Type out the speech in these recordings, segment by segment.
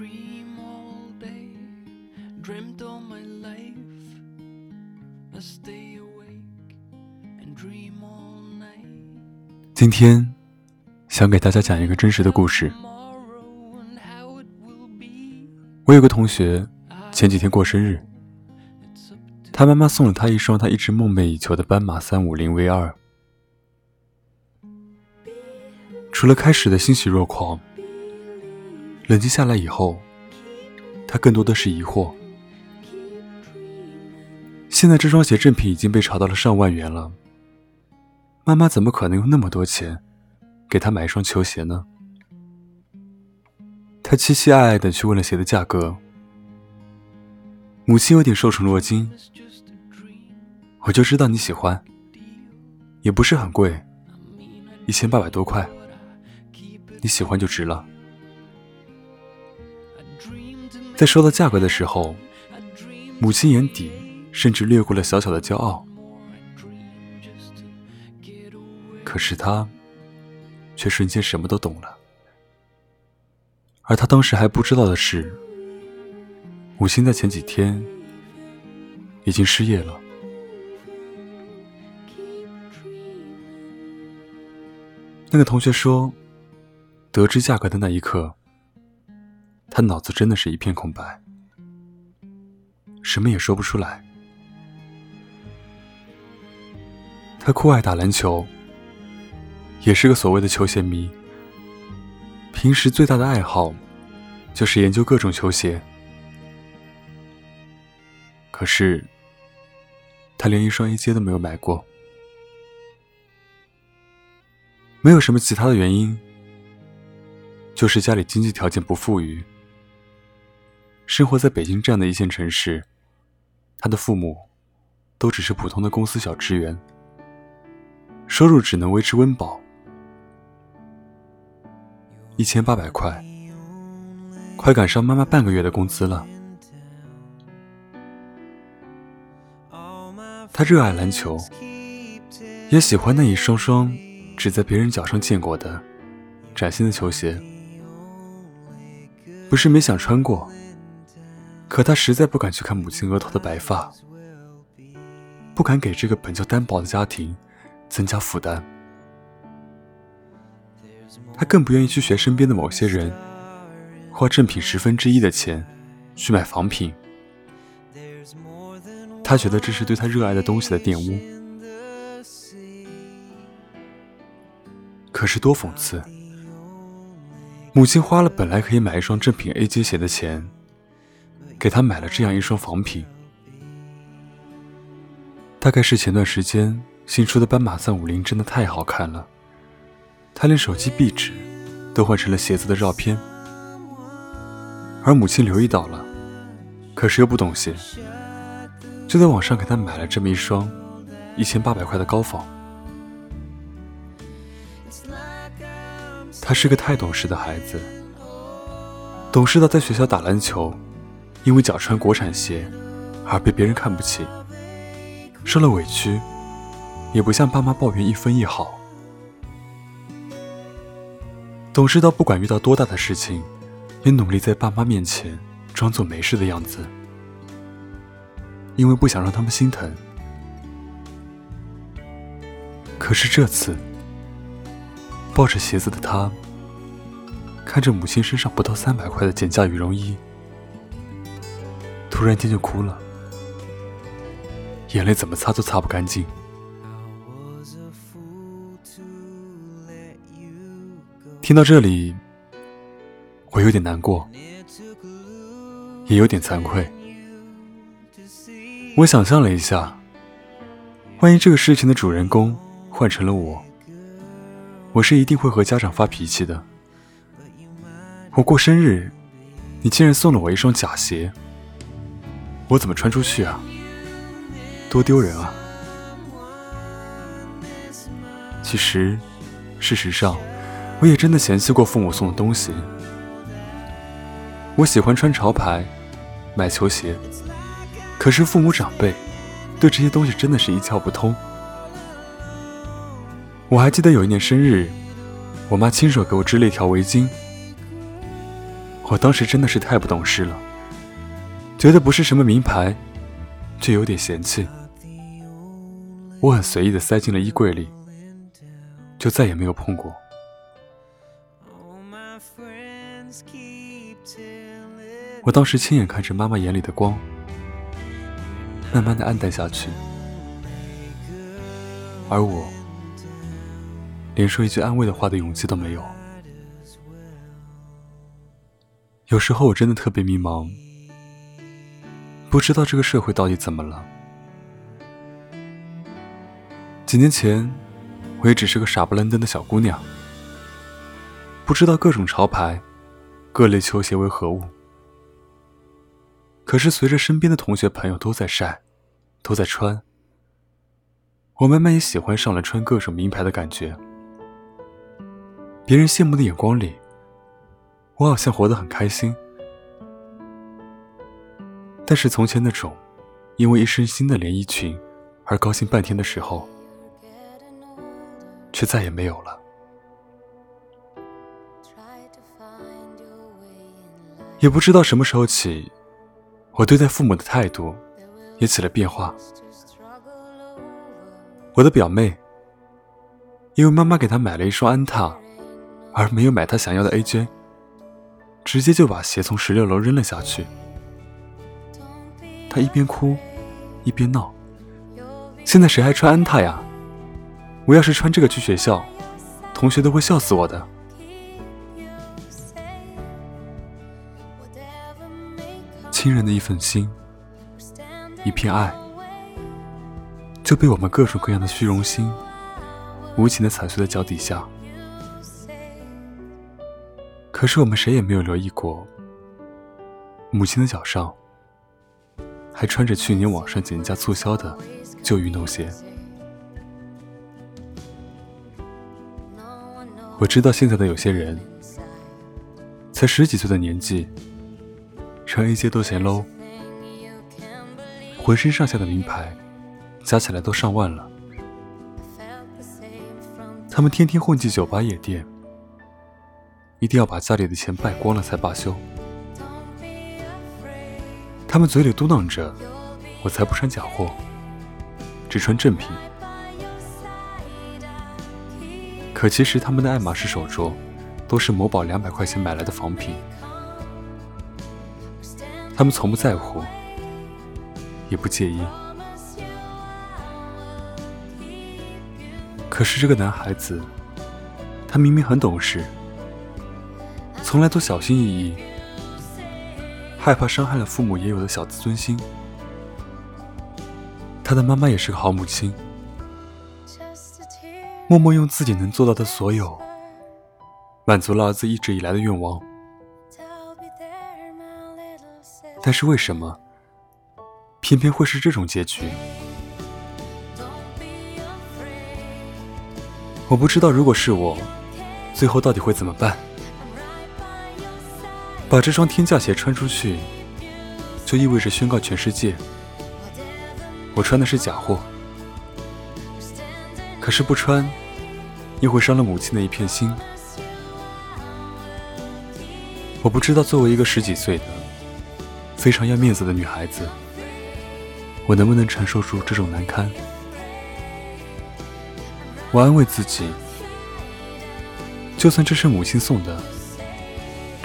dream all day, dreamt all my life. I stay awake and dream all night. 今天想给大家讲一个真实的故事。Tomorrow and how it will be. 我有个同学前几天过生日，他妈妈送了他一双他一直梦寐以求的斑马三五零 V 二。除了开始的欣喜若狂，冷静下来以后，他更多的是疑惑。现在这双鞋正品已经被炒到了上万元了，妈妈怎么可能用那么多钱给他买一双球鞋呢？他期期艾艾的去问了鞋的价格，母亲有点受宠若惊。我就知道你喜欢，也不是很贵，一千八百多块，你喜欢就值了。在说到价格的时候，母亲眼底甚至掠过了小小的骄傲，可是他却瞬间什么都懂了。而他当时还不知道的是，母亲在前几天已经失业了。那个同学说，得知价格的那一刻，他脑子真的是一片空白，什么也说不出来。他酷爱打篮球，也是个所谓的球鞋迷。平时最大的爱好就是研究各种球鞋，可是他连一双 A 阶都没有买过。没有什么其他的原因，就是家里经济条件不富裕。生活在北京这样的一线城市，他的父母都只是普通的公司小职员，收入只能维持温饱。一千八百块，快赶上妈妈半个月的工资了。他热爱篮球，也喜欢那一双双只在别人脚上见过的崭新的球鞋。不是没想穿过，可他实在不敢去看母亲额头的白发，不敢给这个本就单薄的家庭增加负担。他更不愿意去学身边的某些人，花正品十分之一的钱去买仿品。他觉得这是对他热爱的东西的玷污。可是多讽刺！母亲花了本来可以买一双正品 AJ 鞋的钱，给他买了这样一双仿品。大概是前段时间新出的斑马三五零真的太好看了，他连手机壁纸都换成了鞋子的照片。而母亲留意到了，可是又不懂鞋，就在网上给他买了这么一双一千八百块的高仿。他是个太懂事的孩子，懂事到在学校打篮球，因为脚穿国产鞋而被别人看不起，受了委屈，也不向爸妈抱怨一分一毫。懂事到不管遇到多大的事情，也努力在爸妈面前装作没事的样子，因为不想让他们心疼。可是这次，抱着鞋子的他，看着母亲身上不到三百块的减价羽绒衣，突然间就哭了，眼泪怎么擦都擦不干净。听到这里，我有点难过，也有点惭愧。我想象了一下，万一这个事情的主人公换成了我，我是一定会和家长发脾气的。我过生日，你竟然送了我一双假鞋，我怎么穿出去啊？多丢人啊！其实，事实上，我也真的嫌弃过父母送的东西。我喜欢穿潮牌，买球鞋，可是父母长辈对这些东西真的是一窍不通。我还记得有一年生日，我妈亲手给我织了一条围巾。我当时真的是太不懂事了，觉得不是什么名牌，却有点嫌弃。我很随意的塞进了衣柜里，就再也没有碰过。我当时亲眼看着妈妈眼里的光慢慢的暗淡下去，而我连说一句安慰的话的勇气都没有。有时候我真的特别迷茫，不知道这个社会到底怎么了。几年前，我也只是个傻不愣登的小姑娘，不知道各种潮牌、各类球鞋为何物。可是随着身边的同学朋友都在晒，都在穿，我慢慢也喜欢上了穿各种名牌的感觉。别人羡慕的眼光里。我好像活得很开心，但是从前那种因为一身新的连衣裙而高兴半天的时候，却再也没有了。也不知道什么时候起，我对待父母的态度也起了变化。我的表妹因为妈妈给她买了一双安踏，而没有买她想要的 AJ。直接就把鞋从十六楼扔了下去。他一边哭，一边闹：“现在谁还穿安踏呀？我要是穿这个去学校，同学都会笑死我的。”亲人的一份心，一片爱，就被我们各种各样的虚荣心无情的踩碎在脚底下。可是我们谁也没有留意过，母亲的脚上还穿着去年网上减价促销的旧运动鞋。我知道现在的有些人，才十几岁的年纪，穿一些都嫌 low，浑身上下的名牌加起来都上万了，他们天天混迹酒吧夜店。一定要把家里的钱败光了才罢休。他们嘴里嘟囔着：“我才不穿假货，只穿正品。”可其实他们的爱马仕手镯都是某宝两百块钱买来的仿品。他们从不在乎，也不介意。可是这个男孩子，他明明很懂事。从来都小心翼翼，害怕伤害了父母也有的小自尊心。他的妈妈也是个好母亲，默默用自己能做到的所有，满足了儿子一直以来的愿望。但是为什么，偏偏会是这种结局？我不知道，如果是我，最后到底会怎么办？把这双天价鞋穿出去，就意味着宣告全世界，我穿的是假货。可是不穿，又会伤了母亲的一片心。我不知道，作为一个十几岁的、非常要面子的女孩子，我能不能承受住这种难堪？我安慰自己，就算这是母亲送的。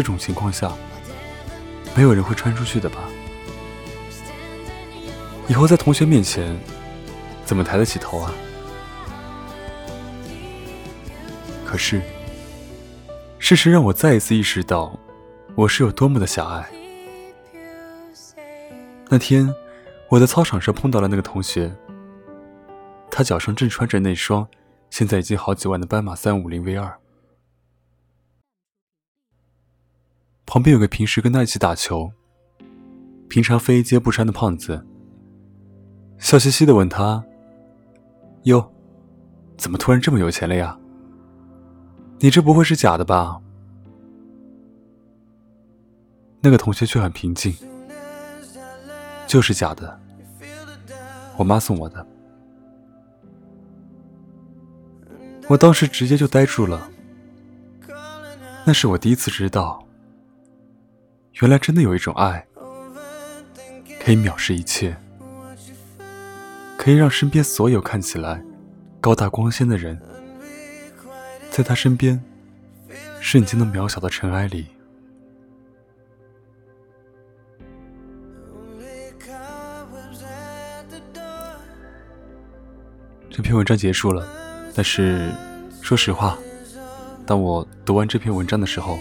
这种情况下，没有人会穿出去的吧？以后在同学面前，怎么抬得起头啊？可是，事实让我再一次意识到，我是有多么的狭隘。那天，我在操场上碰到了那个同学，他脚上正穿着那双现在已经好几万的斑马三五零 V 二。旁边有个平时跟他一起打球、平常非接不穿的胖子，笑嘻嘻的问他：“哟，怎么突然这么有钱了呀？你这不会是假的吧？”那个同学却很平静：“就是假的，我妈送我的。”我当时直接就呆住了，那是我第一次知道。原来真的有一种爱，可以藐视一切，可以让身边所有看起来高大光鲜的人，在他身边瞬间的渺小的尘埃里。这篇文章结束了，但是说实话，当我读完这篇文章的时候。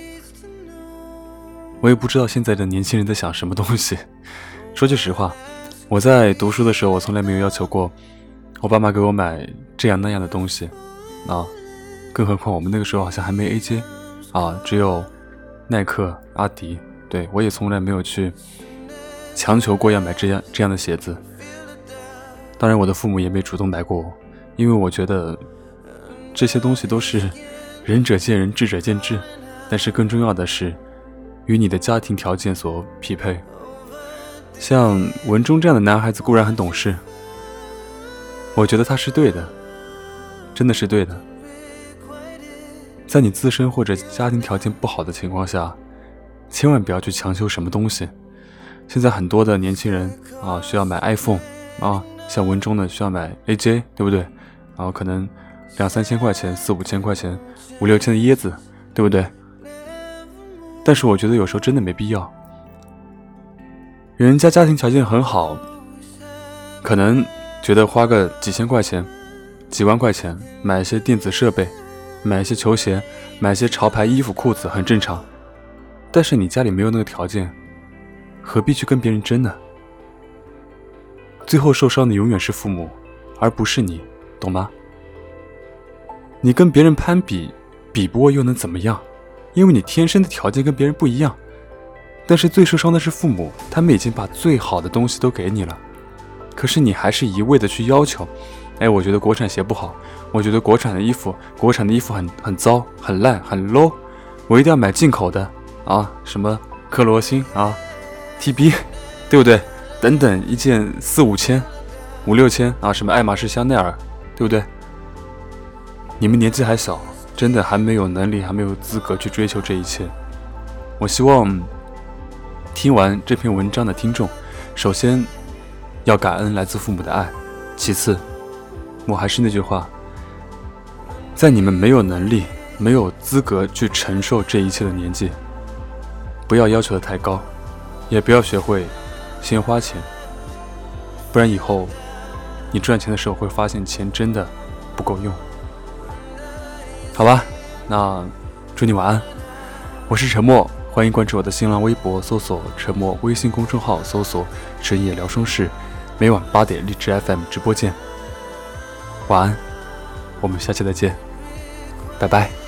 我也不知道现在的年轻人在想什么东西。说句实话，我在读书的时候，我从来没有要求过我爸妈给我买这样那样的东西啊。更何况我们那个时候好像还没 AJ 啊，只有耐克、阿迪。对我也从来没有去强求过要买这样这样的鞋子。当然，我的父母也没主动买过我，因为我觉得这些东西都是仁者见仁，智者见智。但是更重要的是。与你的家庭条件所匹配。像文中这样的男孩子固然很懂事，我觉得他是对的，真的是对的。在你自身或者家庭条件不好的情况下，千万不要去强求什么东西。现在很多的年轻人啊，需要买 iPhone 啊，像文中的需要买 AJ，对不对？然后可能两三千块钱、四五千块钱、五六千的椰子，对不对？但是我觉得有时候真的没必要。人家家庭条件很好，可能觉得花个几千块钱、几万块钱买一些电子设备、买一些球鞋、买一些潮牌衣服裤子很正常。但是你家里没有那个条件，何必去跟别人争呢？最后受伤的永远是父母，而不是你，懂吗？你跟别人攀比，比不过又能怎么样？因为你天生的条件跟别人不一样，但是最受伤的是父母，他们已经把最好的东西都给你了，可是你还是一味的去要求，哎，我觉得国产鞋不好，我觉得国产的衣服，国产的衣服很很糟、很烂、很 low，我一定要买进口的啊，什么克罗心啊，TB，对不对？等等，一件四五千、五六千啊，什么爱马仕、香奈儿，对不对？你们年纪还小。真的还没有能力，还没有资格去追求这一切。我希望听完这篇文章的听众，首先要感恩来自父母的爱，其次，我还是那句话，在你们没有能力、没有资格去承受这一切的年纪，不要要求的太高，也不要学会先花钱，不然以后你赚钱的时候会发现钱真的不够用。好吧，那祝你晚安。我是沉默，欢迎关注我的新浪微博，搜索“沉默”，微信公众号搜索“深夜聊生事”，每晚八点荔枝 FM 直播见。晚安，我们下期再见，拜拜。